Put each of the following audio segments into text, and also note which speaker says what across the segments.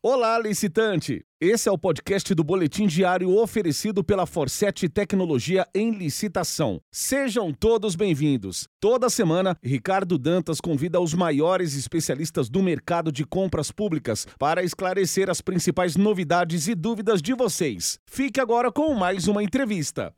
Speaker 1: Olá, licitante! Esse é o podcast do Boletim Diário oferecido pela Forset Tecnologia em Licitação. Sejam todos bem-vindos. Toda semana, Ricardo Dantas convida os maiores especialistas do mercado de compras públicas para esclarecer as principais novidades e dúvidas de vocês. Fique agora com mais uma entrevista.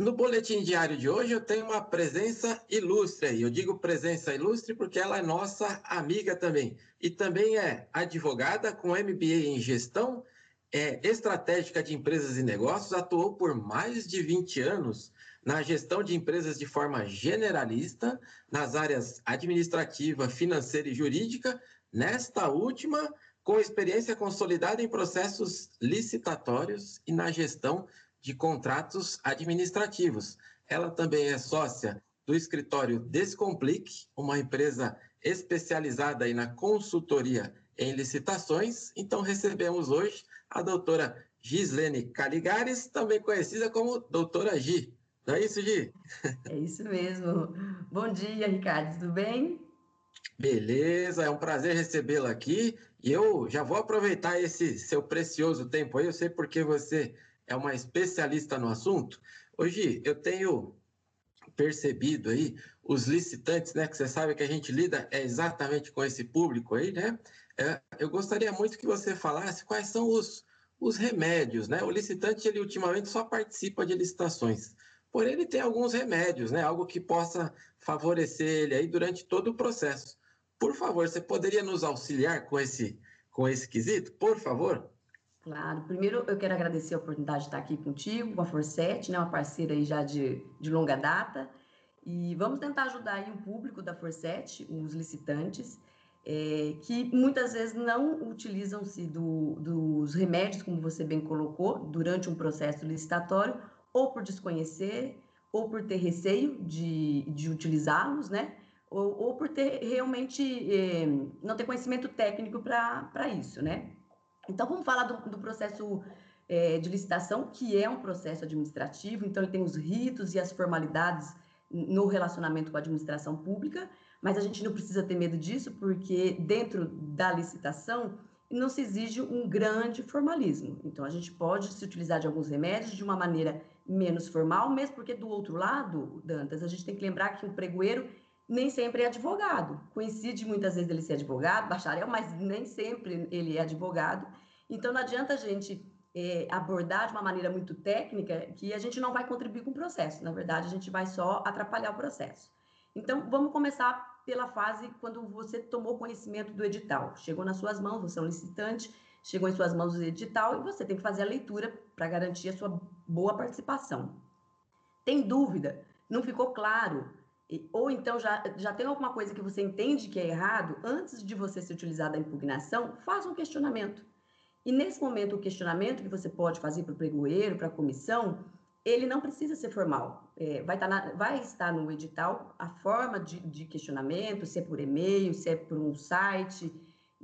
Speaker 2: No boletim diário de hoje eu tenho uma presença ilustre. Eu digo presença ilustre porque ela é nossa amiga também. E também é advogada com MBA em gestão é, estratégica de empresas e negócios, atuou por mais de 20 anos na gestão de empresas de forma generalista, nas áreas administrativa, financeira e jurídica, nesta última, com experiência consolidada em processos licitatórios e na gestão de contratos administrativos. Ela também é sócia do escritório Descomplique, uma empresa especializada aí na consultoria em licitações. Então recebemos hoje a doutora Gislene Caligares, também conhecida como doutora Gi. Não é isso, Gi?
Speaker 3: É isso mesmo. Bom dia, Ricardo, tudo bem?
Speaker 2: Beleza, é um prazer recebê-la aqui. E eu já vou aproveitar esse seu precioso tempo aí. Eu sei porque você é uma especialista no assunto. Hoje eu tenho percebido aí os licitantes, né? Que você sabe que a gente lida é exatamente com esse público aí, né? É, eu gostaria muito que você falasse quais são os, os remédios, né? O licitante, ele ultimamente só participa de licitações. Porém, ele tem alguns remédios, né? Algo que possa favorecer ele aí durante todo o processo. Por favor, você poderia nos auxiliar com esse, com esse quesito, por favor?
Speaker 3: Claro, primeiro eu quero agradecer a oportunidade de estar aqui contigo, com a Forset, né, uma parceira aí já de, de longa data, e vamos tentar ajudar aí o público da Forset, os licitantes, é, que muitas vezes não utilizam-se do, dos remédios, como você bem colocou, durante um processo licitatório, ou por desconhecer, ou por ter receio de, de utilizá-los, né? Ou, ou, por ter realmente é, não ter conhecimento técnico para isso, né? Então, vamos falar do, do processo é, de licitação, que é um processo administrativo, então ele tem os ritos e as formalidades no relacionamento com a administração pública, mas a gente não precisa ter medo disso, porque dentro da licitação não se exige um grande formalismo. Então, a gente pode se utilizar de alguns remédios de uma maneira menos formal, mesmo porque do outro lado, Dantas, a gente tem que lembrar que o pregoeiro nem sempre é advogado. Coincide muitas vezes ele ser advogado, bacharel, mas nem sempre ele é advogado. Então, não adianta a gente é, abordar de uma maneira muito técnica que a gente não vai contribuir com o processo. Na verdade, a gente vai só atrapalhar o processo. Então, vamos começar pela fase quando você tomou conhecimento do edital. Chegou nas suas mãos, você é um licitante, chegou em suas mãos o edital e você tem que fazer a leitura para garantir a sua boa participação. Tem dúvida? Não ficou claro? ou então já, já tem alguma coisa que você entende que é errado, antes de você se utilizar da impugnação, faz um questionamento. E nesse momento, o questionamento que você pode fazer para o pregoeiro, para a comissão, ele não precisa ser formal. É, vai, estar tá na, vai estar no edital a forma de, de questionamento, se é por e-mail, se é por um site,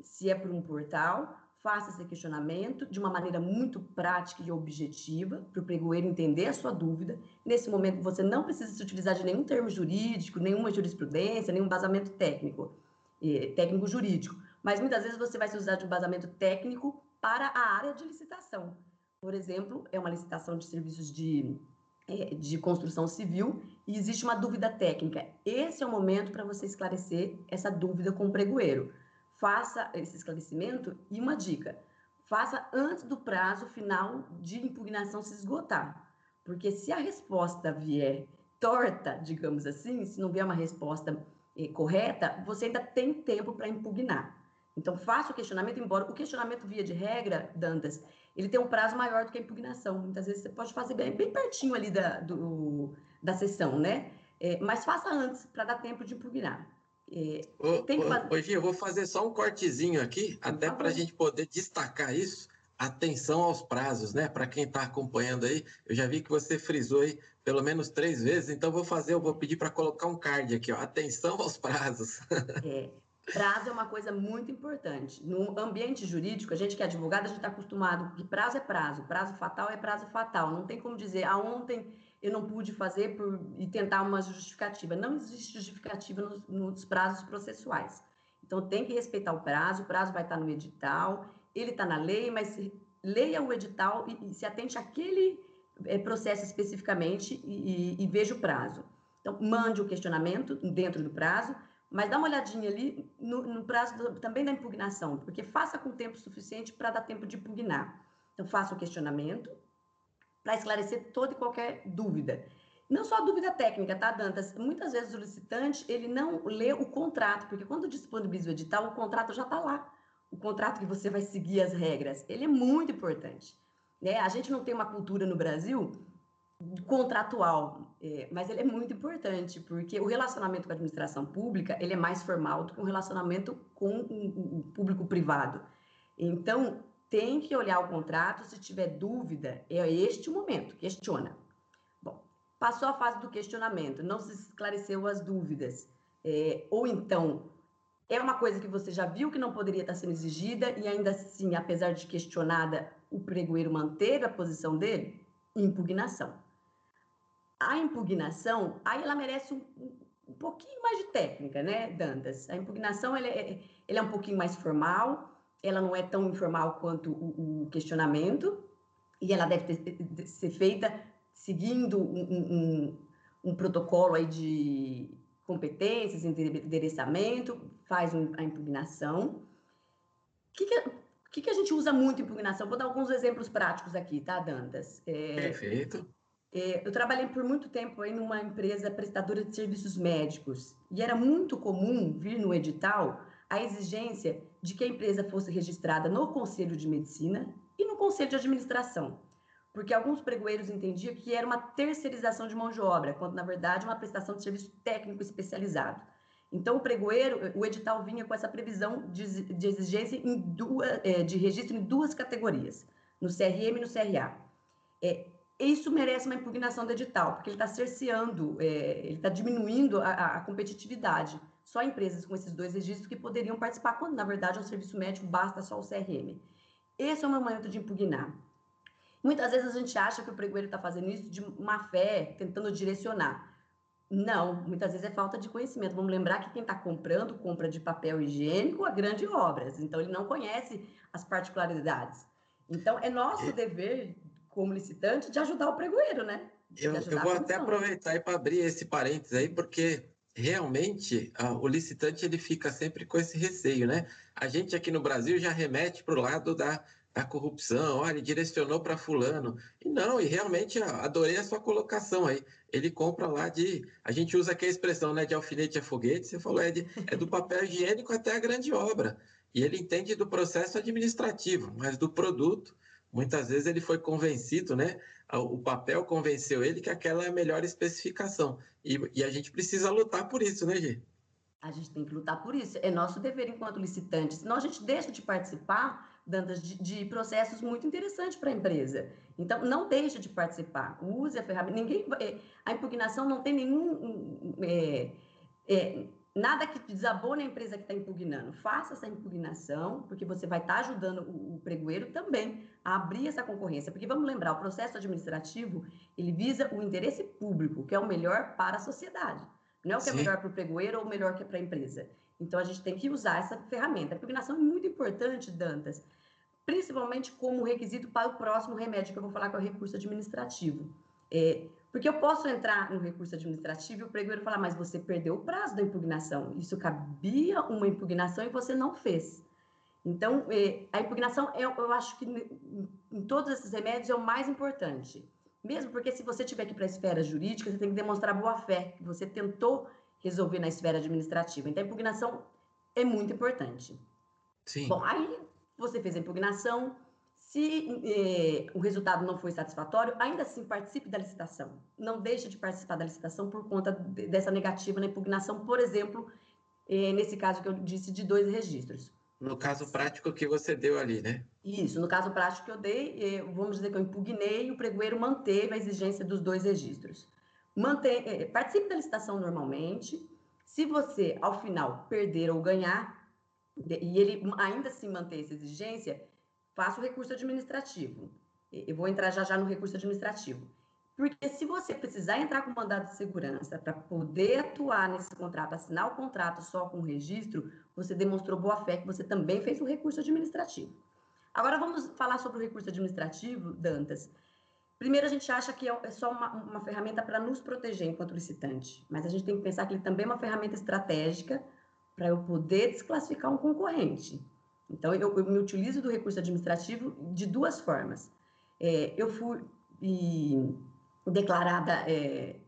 Speaker 3: se é por um portal faça esse questionamento de uma maneira muito prática e objetiva, para o pregoeiro entender a sua dúvida. Nesse momento, você não precisa se utilizar de nenhum termo jurídico, nenhuma jurisprudência, nenhum embasamento técnico, eh, técnico jurídico. Mas muitas vezes você vai se usar de um embasamento técnico para a área de licitação. Por exemplo, é uma licitação de serviços de, eh, de construção civil e existe uma dúvida técnica. Esse é o momento para você esclarecer essa dúvida com o pregoeiro faça esse esclarecimento e uma dica: faça antes do prazo final de impugnação se esgotar. Porque se a resposta vier torta, digamos assim, se não vier uma resposta eh, correta, você ainda tem tempo para impugnar. Então, faça o questionamento, embora o questionamento, via de regra, Dantas, ele tem um prazo maior do que a impugnação. Muitas vezes você pode fazer bem, bem pertinho ali da, do, da sessão, né? É, mas faça antes, para dar tempo de impugnar.
Speaker 2: É, tem que fazer... Hoje eu vou fazer só um cortezinho aqui, até para a gente poder destacar isso. Atenção aos prazos, né? Para quem está acompanhando aí, eu já vi que você frisou aí pelo menos três vezes, então vou fazer, eu vou pedir para colocar um card aqui, ó. Atenção aos prazos.
Speaker 3: É, prazo é uma coisa muito importante. No ambiente jurídico, a gente que é advogado, a gente está acostumado que prazo é prazo, prazo fatal é prazo fatal. Não tem como dizer, ah, ontem eu não pude fazer por, e tentar uma justificativa. Não existe justificativa nos, nos prazos processuais. Então, tem que respeitar o prazo, o prazo vai estar no edital, ele está na lei, mas leia o edital e, e se atente àquele é, processo especificamente e, e, e veja o prazo. Então, mande o questionamento dentro do prazo, mas dá uma olhadinha ali no, no prazo do, também da impugnação, porque faça com tempo suficiente para dar tempo de impugnar. Então, faça o questionamento para esclarecer toda e qualquer dúvida. Não só dúvida técnica, tá, Dantas? Muitas vezes o licitante, ele não lê o contrato, porque quando disponibiliza o edital, o contrato já está lá. O contrato que você vai seguir as regras, ele é muito importante. Né? A gente não tem uma cultura no Brasil contratual, é, mas ele é muito importante, porque o relacionamento com a administração pública, ele é mais formal do que um relacionamento com o, o público privado. Então, tem que olhar o contrato, se tiver dúvida, é este o momento, questiona. Bom, passou a fase do questionamento, não se esclareceu as dúvidas, é, ou então é uma coisa que você já viu que não poderia estar sendo exigida e ainda assim, apesar de questionada, o pregoeiro manteve a posição dele? Impugnação a impugnação, aí ela merece um, um pouquinho mais de técnica, né, Dantas? A impugnação ela é, ela é um pouquinho mais formal, ela não é tão informal quanto o, o questionamento, e ela deve ter, ser feita seguindo um, um, um, protocolo aí de competências, endereçamento, faz a impugnação. O que, que, que, que a gente usa muito impugnação? Vou dar alguns exemplos práticos aqui, tá, Dantas?
Speaker 2: É, Perfeito.
Speaker 3: É, eu trabalhei por muito tempo aí numa empresa prestadora de serviços médicos e era muito comum vir no edital a exigência de que a empresa fosse registrada no Conselho de Medicina e no Conselho de Administração, porque alguns pregoeiros entendiam que era uma terceirização de mão de obra, quando na verdade é uma prestação de serviço técnico especializado. Então, o pregoeiro, o edital vinha com essa previsão de, de exigência em duas, é, de registro em duas categorias, no CRM e no CRA. É, isso merece uma impugnação do edital, porque ele está cerceando, é, ele está diminuindo a, a, competitividade. Só empresas com esses dois registros que poderiam participar, quando na verdade é um serviço médico, basta só o CRM. Esse é o momento de impugnar. Muitas vezes a gente acha que o pregoeiro está fazendo isso de má fé, tentando direcionar. Não, muitas vezes é falta de conhecimento. Vamos lembrar que quem está comprando, compra de papel higiênico a grandes obras, então ele não conhece as particularidades. Então, é nosso dever como licitante, de ajudar o pregoeiro, né?
Speaker 2: Eu, eu, vou até aproveitar para abrir esse parênteses aí, porque realmente o licitante ele fica sempre com esse receio, né? A gente aqui no Brasil já remete para o lado da, da corrupção, olha, ele direcionou para fulano. E não, e realmente adorei a sua colocação aí. Ele compra lá de. A gente usa aqui a expressão, né? De alfinete a foguete, você falou, é, de, é do papel higiênico até a grande obra. E ele entende do processo administrativo, mas do produto muitas vezes ele foi convencido, né? O papel convenceu ele que aquela é a melhor especificação. E, e a gente precisa lutar por isso, né, Gê?
Speaker 3: A gente tem que lutar por isso. É nosso dever enquanto licitante. Senão a gente deixa de participar de, de processos muito interessantes para a empresa. Então, não deixe de participar. Use a ferramenta. Ninguém, é, a impugnação não tem nenhum. É, é, nada que desabone a empresa que está impugnando. Faça essa impugnação, porque você vai estar tá ajudando o, o, pregoeiro também a abrir essa concorrência. Porque vamos lembrar, o processo administrativo, ele visa o interesse público, que é o melhor para a sociedade. Não é o que é Sim. é melhor para o pregoeiro ou o melhor que é para a empresa. Então, a gente tem que usar essa ferramenta. A impugnação é muito importante, Dantas, principalmente como requisito para o próximo remédio, que eu vou falar, que é o recurso administrativo. É, porque eu posso entrar no recurso administrativo e o pregoeiro falar, mas você perdeu o prazo da impugnação. Isso cabia uma impugnação e você não fez. Então, é, a impugnação, eu, eu acho que em todos esses remédios é o mais importante. Mesmo porque se você tiver que ir para a esfera jurídica, você tem que demonstrar boa-fé, que você tentou resolver na esfera administrativa. Então, a impugnação é muito importante.
Speaker 2: Sim.
Speaker 3: Bom, aí você fez a impugnação, se eh, o resultado não foi satisfatório, ainda assim participe da licitação. Não deixe de participar da licitação por conta de, dessa negativa na impugnação, por exemplo, eh, nesse caso que eu disse de dois registros.
Speaker 2: No caso prático que você deu ali, né?
Speaker 3: Isso, no caso prático que eu dei, eh, vamos dizer que eu impugnei o pregoeiro manteve a exigência dos dois registros. Mantém, eh, participe da licitação normalmente. Se você, ao final, perder ou ganhar, e ele ainda assim manter essa exigência, faça o recurso administrativo. Eu vou entrar já já no recurso administrativo. Porque se você precisar entrar com mandado de segurança para poder atuar nesse contrato, assinar o contrato só com o registro, você demonstrou boa fé que você também fez o recurso administrativo. Agora vamos falar sobre o recurso administrativo, Dantas. Primeiro, a gente acha que é, é só uma, uma ferramenta para nos proteger enquanto licitante, mas a gente tem que pensar que ele também é uma ferramenta estratégica para eu poder desclassificar um concorrente. Então, eu, eu, me utilizo do recurso administrativo de duas formas. É, eu fui declarada, é,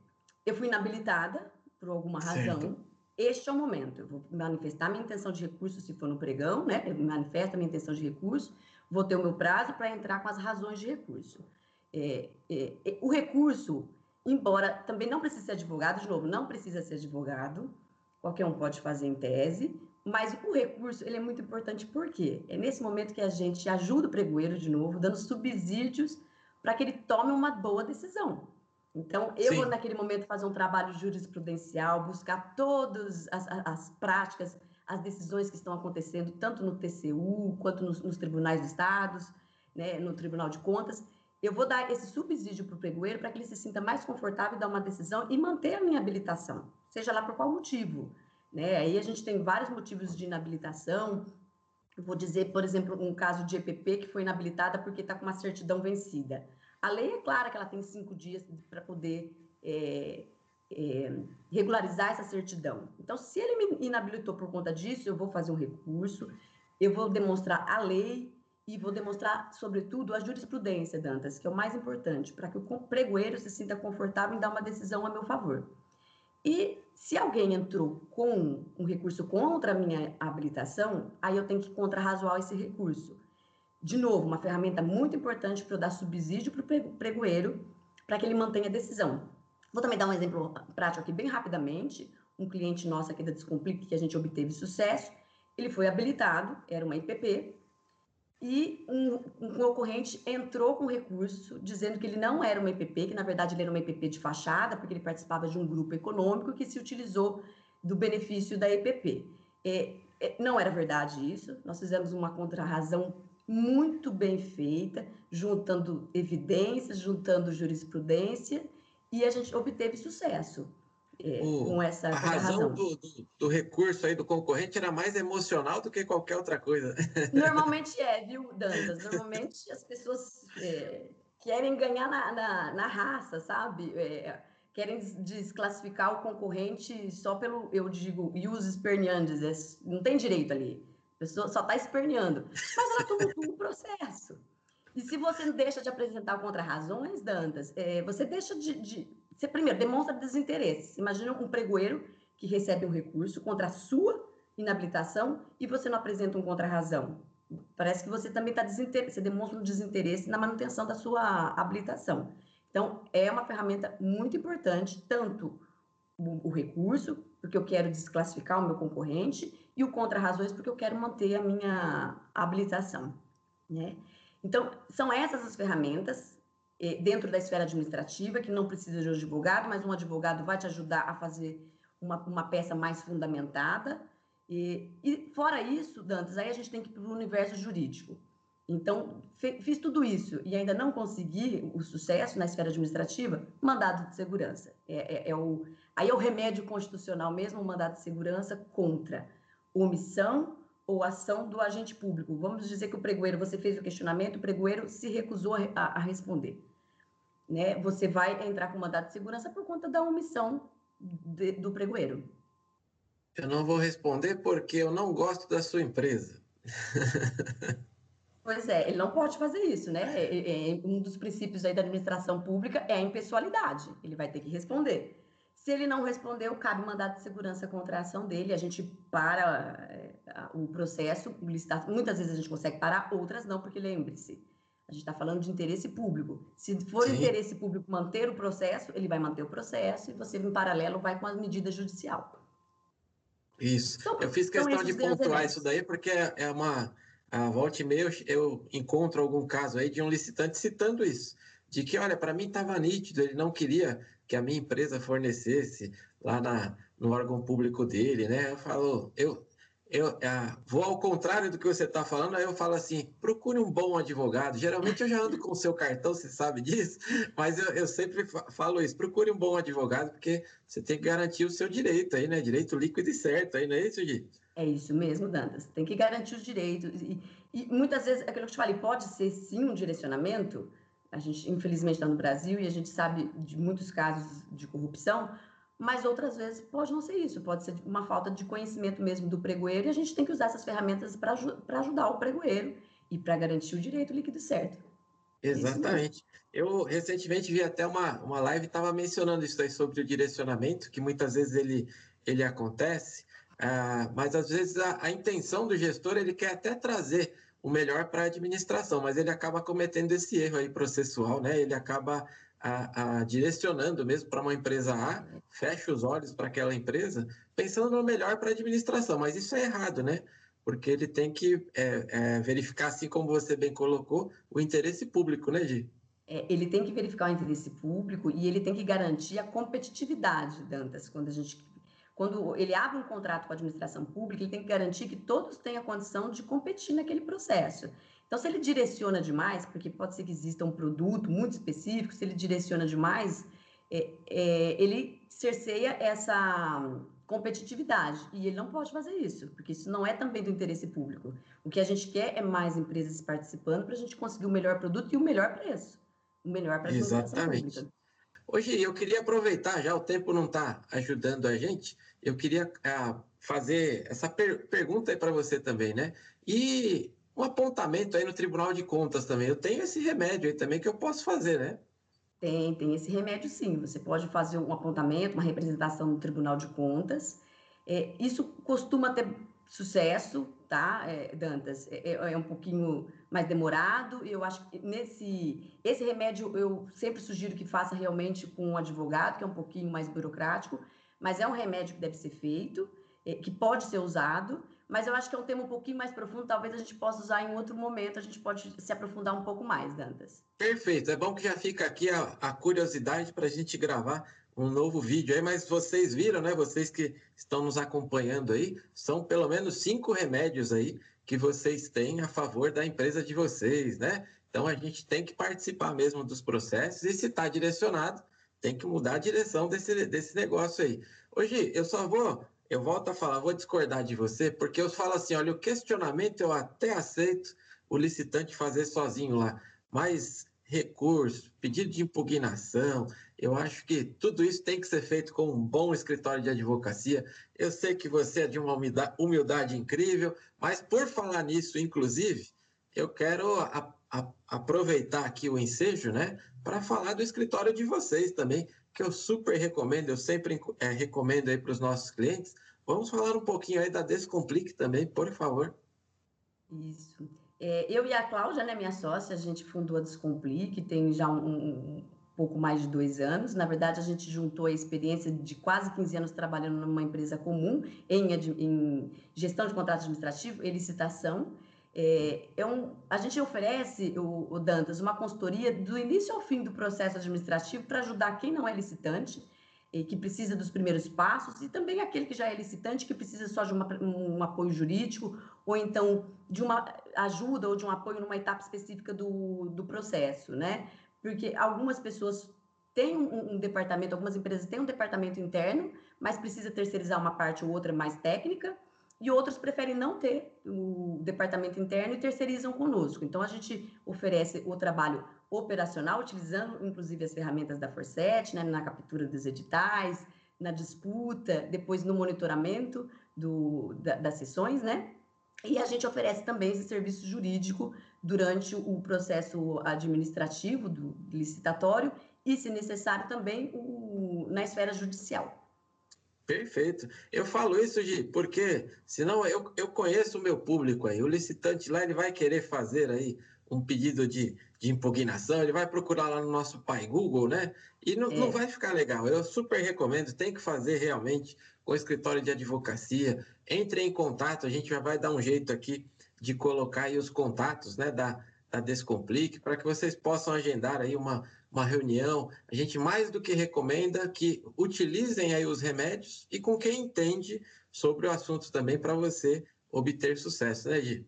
Speaker 3: eu fui inabilitada por alguma razão. Certo. Este é o momento. Eu vou manifestar minha intenção de recurso se for no pregão, né? Eu manifesto a minha intenção de recurso, vou ter o meu prazo para entrar com as razões de recurso. É, é, é, o recurso, embora também não precise ser advogado, de novo, não precisa ser advogado, qualquer um pode fazer em tese, mas o recurso ele é muito importante porque é nesse momento que a gente ajuda o pregoeiro de novo, dando subsídios para que ele tome uma boa decisão. Então, eu Sim. vou naquele momento fazer um trabalho jurisprudencial, buscar todas as, as, práticas, as decisões que estão acontecendo, tanto no TCU quanto nos, nos tribunais dos estados, né, no Tribunal de Contas. Eu vou dar esse subsídio para o pregoeiro para que ele se sinta mais confortável em dar uma decisão e manter a minha habilitação, seja lá por qual motivo. Né? Aí a gente tem vários motivos de inabilitação. Vou dizer, por exemplo, um caso de EPP que foi inabilitada porque está com uma certidão vencida. A lei é clara que ela tem cinco dias para poder é, é, regularizar essa certidão. Então, se ele me inabilitou por conta disso, eu vou fazer um recurso, eu vou demonstrar a lei e vou demonstrar, sobretudo, a jurisprudência, Dantas, que é o mais importante, para que o pregoeiro se sinta confortável em dar uma decisão a meu favor. E se alguém entrou com um recurso contra a minha habilitação, aí eu tenho que contrarrazoar esse recurso. De novo, uma ferramenta muito importante para eu dar subsídio para o pregoeiro, para que ele mantenha a decisão. Vou também dar um exemplo prático aqui, bem rapidamente. Um cliente nosso aqui da Descomplique, que a gente obteve sucesso, ele foi habilitado, era uma IPP, e um, um concorrente entrou com recurso dizendo que ele não era uma EPP, que na verdade ele era uma EPP de fachada, porque ele participava de um grupo econômico que se utilizou do benefício da EPP. É, é, não era verdade isso, nós fizemos uma contrarrazão muito bem feita, juntando evidências, juntando jurisprudência, e a gente obteve sucesso é, o, com essa
Speaker 2: a razão, do, do, do, recurso aí do concorrente era mais emocional do que qualquer outra coisa.
Speaker 3: Normalmente é, viu, Dantas? Normalmente as pessoas é, querem ganhar na, na, na raça, sabe? É, querem desclassificar o concorrente só pelo, eu digo, ius esperneandes, é, não tem direito ali. A pessoa só está esperneando. Mas ela tumultua o processo. E se você deixa de apresentar contra-razões, Dantas, é, você deixa de, de você primeiro demonstra desinteresse. Imagina um pregoeiro que recebe um recurso contra a sua inabilitação e você não apresenta um contra-razão. Parece que você também está desinteresse, você demonstra um desinteresse na manutenção da sua habilitação. Então, é uma ferramenta muito importante, tanto o, o recurso, porque eu quero desclassificar o meu concorrente, e o contra-razões, porque eu quero manter a minha habilitação. Né? Então, são essas as ferramentas dentro da esfera administrativa, que não precisa de um advogado, mas um advogado vai te ajudar a fazer uma, uma peça mais fundamentada. E, e fora isso, Dantas, aí a gente tem que ir para o universo jurídico. Então, fiz tudo isso e ainda não consegui o sucesso na esfera administrativa, mandado de segurança. É, é, é o, aí é o remédio constitucional mesmo, o mandado de segurança contra omissão ou ação do agente público. Vamos dizer que o pregoeiro, você fez o questionamento, o pregoeiro se recusou a, a responder né, você vai entrar com mandado de segurança por conta da omissão de, do pregoeiro.
Speaker 2: Eu não vou responder porque eu não gosto da sua empresa.
Speaker 3: Pois é, ele não pode fazer isso, né? É, é, é, um dos princípios aí da administração pública é a impessoalidade. Ele vai ter que responder. Se ele não respondeu, cabe mandado de segurança contra a ação dele. A gente para é, o processo, muitas vezes a gente consegue parar, outras não, porque lembre-se, a gente está falando de interesse público. Se for Sim. interesse público manter o processo, ele vai manter o processo e você, em paralelo, vai com a medida judicial.
Speaker 2: Isso. Então, eu fiz questão de pontuar isso daí, porque é, é uma. A volta e meia eu, eu encontro algum caso aí de um licitante citando isso. De que, olha, para mim estava nítido, ele não queria que a minha empresa fornecesse lá na, no órgão público dele, né? Eu falo, eu, eu é, vou ao contrário do que você está falando, aí eu falo assim: procure um bom advogado. Geralmente eu já ando com o seu cartão, você sabe disso, mas eu, eu sempre falo isso: procure um bom advogado, porque você tem que garantir o seu direito aí, né? Direito líquido e certo aí, não é isso, Gi?
Speaker 3: É isso mesmo, Dantas. Tem que garantir os direitos. E, e muitas vezes, aquilo que eu te falei, pode ser sim um direcionamento. A gente, infelizmente, está no Brasil e a gente sabe de muitos casos de corrupção, mas outras vezes pode não ser isso, pode ser uma falta de conhecimento mesmo do pregoeiro e a gente tem que usar essas ferramentas para ajudar o pregoeiro e para garantir o direito líquido certo.
Speaker 2: Exatamente. Eu recentemente vi até uma, uma live estava mencionando isso aí sobre o direcionamento, que muitas vezes ele, ele acontece, uh, mas às vezes a, a intenção do gestor ele quer até trazer o melhor para a administração, mas ele acaba cometendo esse erro aí processual, né? Ele acaba a, a, direcionando mesmo para uma empresa A, fecha os olhos para aquela empresa, pensando no melhor para a administração, mas isso é errado, né? Porque ele tem que é, é, verificar, assim como você bem colocou, o interesse público, né, Gi?
Speaker 3: É, ele tem que verificar o interesse público e ele tem que garantir a competitividade, Dantas, quando a gente quando ele abre um contrato com a administração pública, ele tem que garantir que todos tenham a condição de competir naquele processo. Então, se ele direciona demais, porque pode ser que exista um produto muito específico, se ele direciona demais, é, é, ele cerceia essa competitividade. E ele não pode fazer isso, porque isso não é também do interesse público. O que a gente quer é mais empresas participando para a gente conseguir o melhor produto e o melhor preço. O melhor para a
Speaker 2: Exatamente. Pública. Hoje eu queria aproveitar, já o tempo não está ajudando a gente, eu queria ah, fazer essa per pergunta aí para você também, né? E um apontamento aí no Tribunal de Contas também. Eu tenho esse remédio aí também que eu posso fazer, né?
Speaker 3: Tem, tem esse remédio sim. Você pode fazer um apontamento, uma representação no Tribunal de Contas. É, isso costuma ter sucesso, tá, é, Dantas? É, é, é, um pouquinho mais demorado. Eu acho que nesse esse remédio eu sempre sugiro que faça realmente com um advogado, que é um pouquinho mais burocrático, mas é um remédio que deve ser feito, é, que pode ser usado mas eu acho que é um tema um pouquinho mais profundo, talvez a gente possa usar em outro momento, a gente pode se aprofundar um pouco mais, Dantas.
Speaker 2: Perfeito, é bom que já fica aqui a, a curiosidade para a gente gravar um novo vídeo aí, mas vocês viram, né? Vocês que estão nos acompanhando aí, são pelo menos cinco remédios aí que vocês têm a favor da empresa de vocês, né? Então a gente tem que participar mesmo dos processos e se está direcionado, tem que mudar a direção desse, desse negócio aí. Hoje eu só vou eu volto a falar, vou discordar de você, porque eu falo assim: olha, o questionamento eu até aceito o licitante fazer sozinho lá, mas recurso, pedido de impugnação, eu acho que tudo isso tem que ser feito com um bom escritório de advocacia. Eu sei que você é de uma humildade, incrível, mas por falar nisso, inclusive, eu quero a, a, aproveitar aqui o ensejo, né, para falar do escritório de vocês também, que eu super recomendo, eu sempre é, recomendo aí para os nossos clientes. Vamos falar um pouquinho aí da Descomplique também, por favor.
Speaker 3: Isso. É, eu e a Cláudia, né, minha sócia, a gente fundou a Descomplique, tem já um, um, pouco mais de dois anos. Na verdade, a gente juntou a experiência de quase 15 anos trabalhando numa empresa comum em, em gestão de contrato administrativo e licitação. É, é um, a gente oferece, o, o, Dantas, uma consultoria do início ao fim do processo administrativo para ajudar quem não é licitante, e que precisa dos primeiros passos, e também aquele que já é licitante, que precisa só de uma, um apoio jurídico, ou então de uma ajuda ou de um apoio numa etapa específica do, do processo, né? Porque algumas pessoas têm um, um departamento, algumas empresas têm um departamento interno, mas precisa terceirizar uma parte ou outra mais técnica, e outros preferem não ter o departamento interno e terceirizam conosco. Então, a gente oferece o trabalho operacional, utilizando inclusive as ferramentas da Forset, né, na captura dos editais, na disputa, depois no monitoramento do, da, das sessões, né? E a gente oferece também esse serviço jurídico durante o processo administrativo do licitatório e, se necessário, também o, na esfera judicial.
Speaker 2: Perfeito. Eu falo isso, Gi, porque senão eu, eu conheço o meu público aí. O licitante lá ele vai querer fazer aí um pedido de, de impugnação, ele vai procurar lá no nosso pai Google, né? E não, é. não vai ficar legal. Eu super recomendo, tem que fazer realmente com o escritório de advocacia. Entre em contato, a gente já vai dar um jeito aqui de colocar aí os contatos né, da, da Descomplique para que vocês possam agendar aí uma, uma reunião. A gente mais do que recomenda que utilizem aí os remédios e com quem entende sobre o assunto também para você obter sucesso, né, Gi?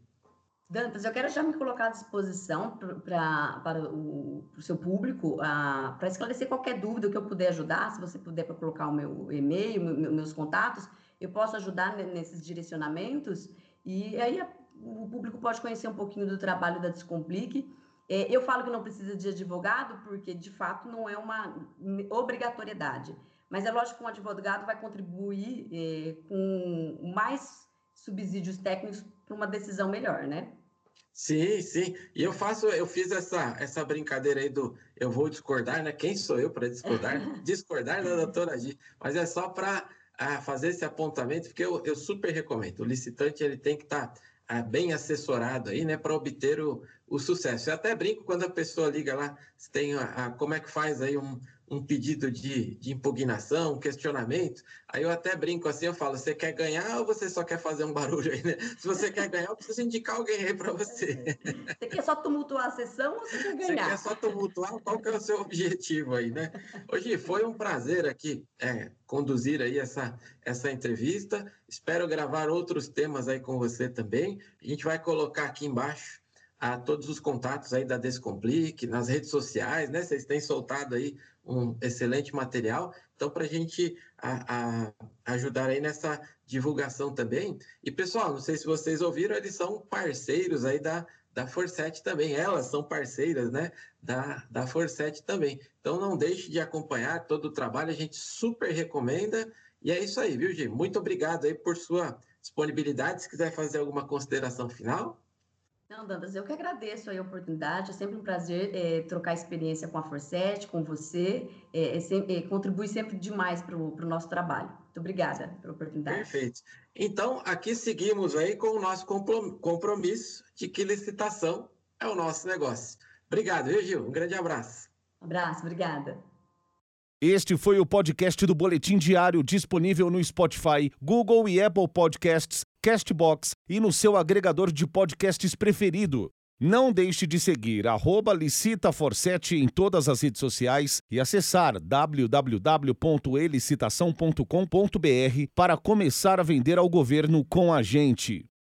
Speaker 3: Dantas, eu quero já me colocar à disposição para o seu público, para esclarecer qualquer dúvida que eu puder ajudar, se você puder para colocar o meu e-mail, meu, meus contatos, eu posso ajudar nesses direcionamentos, e aí o público pode conhecer um pouquinho do trabalho da Descomplique. É, eu falo que não precisa de advogado, porque de fato não é uma obrigatoriedade, mas é lógico que um advogado vai contribuir é, com mais subsídios técnicos para uma decisão melhor, né?
Speaker 2: Sim, sim. E eu faço, eu fiz essa, essa brincadeira aí do eu vou discordar, né? Quem sou eu para discordar? discordar da doutora G. Mas é só para ah, fazer esse apontamento, porque eu, eu super recomendo. O licitante ele tem que estar tá, bem assessorado aí, né, para obter o, o sucesso. Eu até brinco quando a pessoa liga lá, tem a, a como é que faz aí um, um pedido de, de impugnação, um questionamento, aí eu até brinco assim, eu falo, você quer ganhar ou você só quer fazer um barulho aí, né? Se você quer ganhar, eu preciso indicar alguém aí para você.
Speaker 3: Você quer só tumultuar a sessão ou você quer ganhar?
Speaker 2: Você quer só tumultuar? Qual que é o seu objetivo aí, né? Hoje foi um prazer aqui é, conduzir aí essa, essa entrevista. Espero gravar outros temas aí com você também. A gente vai colocar aqui embaixo a todos os contatos aí da Descomplique, nas redes sociais, né? Vocês têm soltado aí um excelente material. Então, para a gente ajudar aí nessa divulgação também. E, pessoal, não sei se vocês ouviram, eles são parceiros aí da, da Forset também. Elas são parceiras, né? Da, da Forset também. Então, não deixe de acompanhar todo o trabalho, a gente super recomenda. E é isso aí, viu, Gi? Muito obrigado aí por sua disponibilidade. Se quiser fazer alguma consideração final.
Speaker 3: Não, Dantas, eu que agradeço a oportunidade, é sempre um prazer é, trocar experiência com a Forset, com você, é, é, sempre, é, contribui sempre demais para o nosso trabalho. Muito obrigada pela oportunidade.
Speaker 2: Perfeito. Então, aqui seguimos aí com o nosso compromisso de que licitação é o nosso negócio. Obrigado, viu, Gil? Um grande abraço.
Speaker 3: Um abraço, obrigada.
Speaker 1: Este foi o podcast do Boletim Diário disponível no Spotify, Google e Apple Podcasts Castbox e no seu agregador de podcasts preferido. Não deixe de seguir licitaforset em todas as redes sociais e acessar www.elicitação.com.br para começar a vender ao governo com a gente.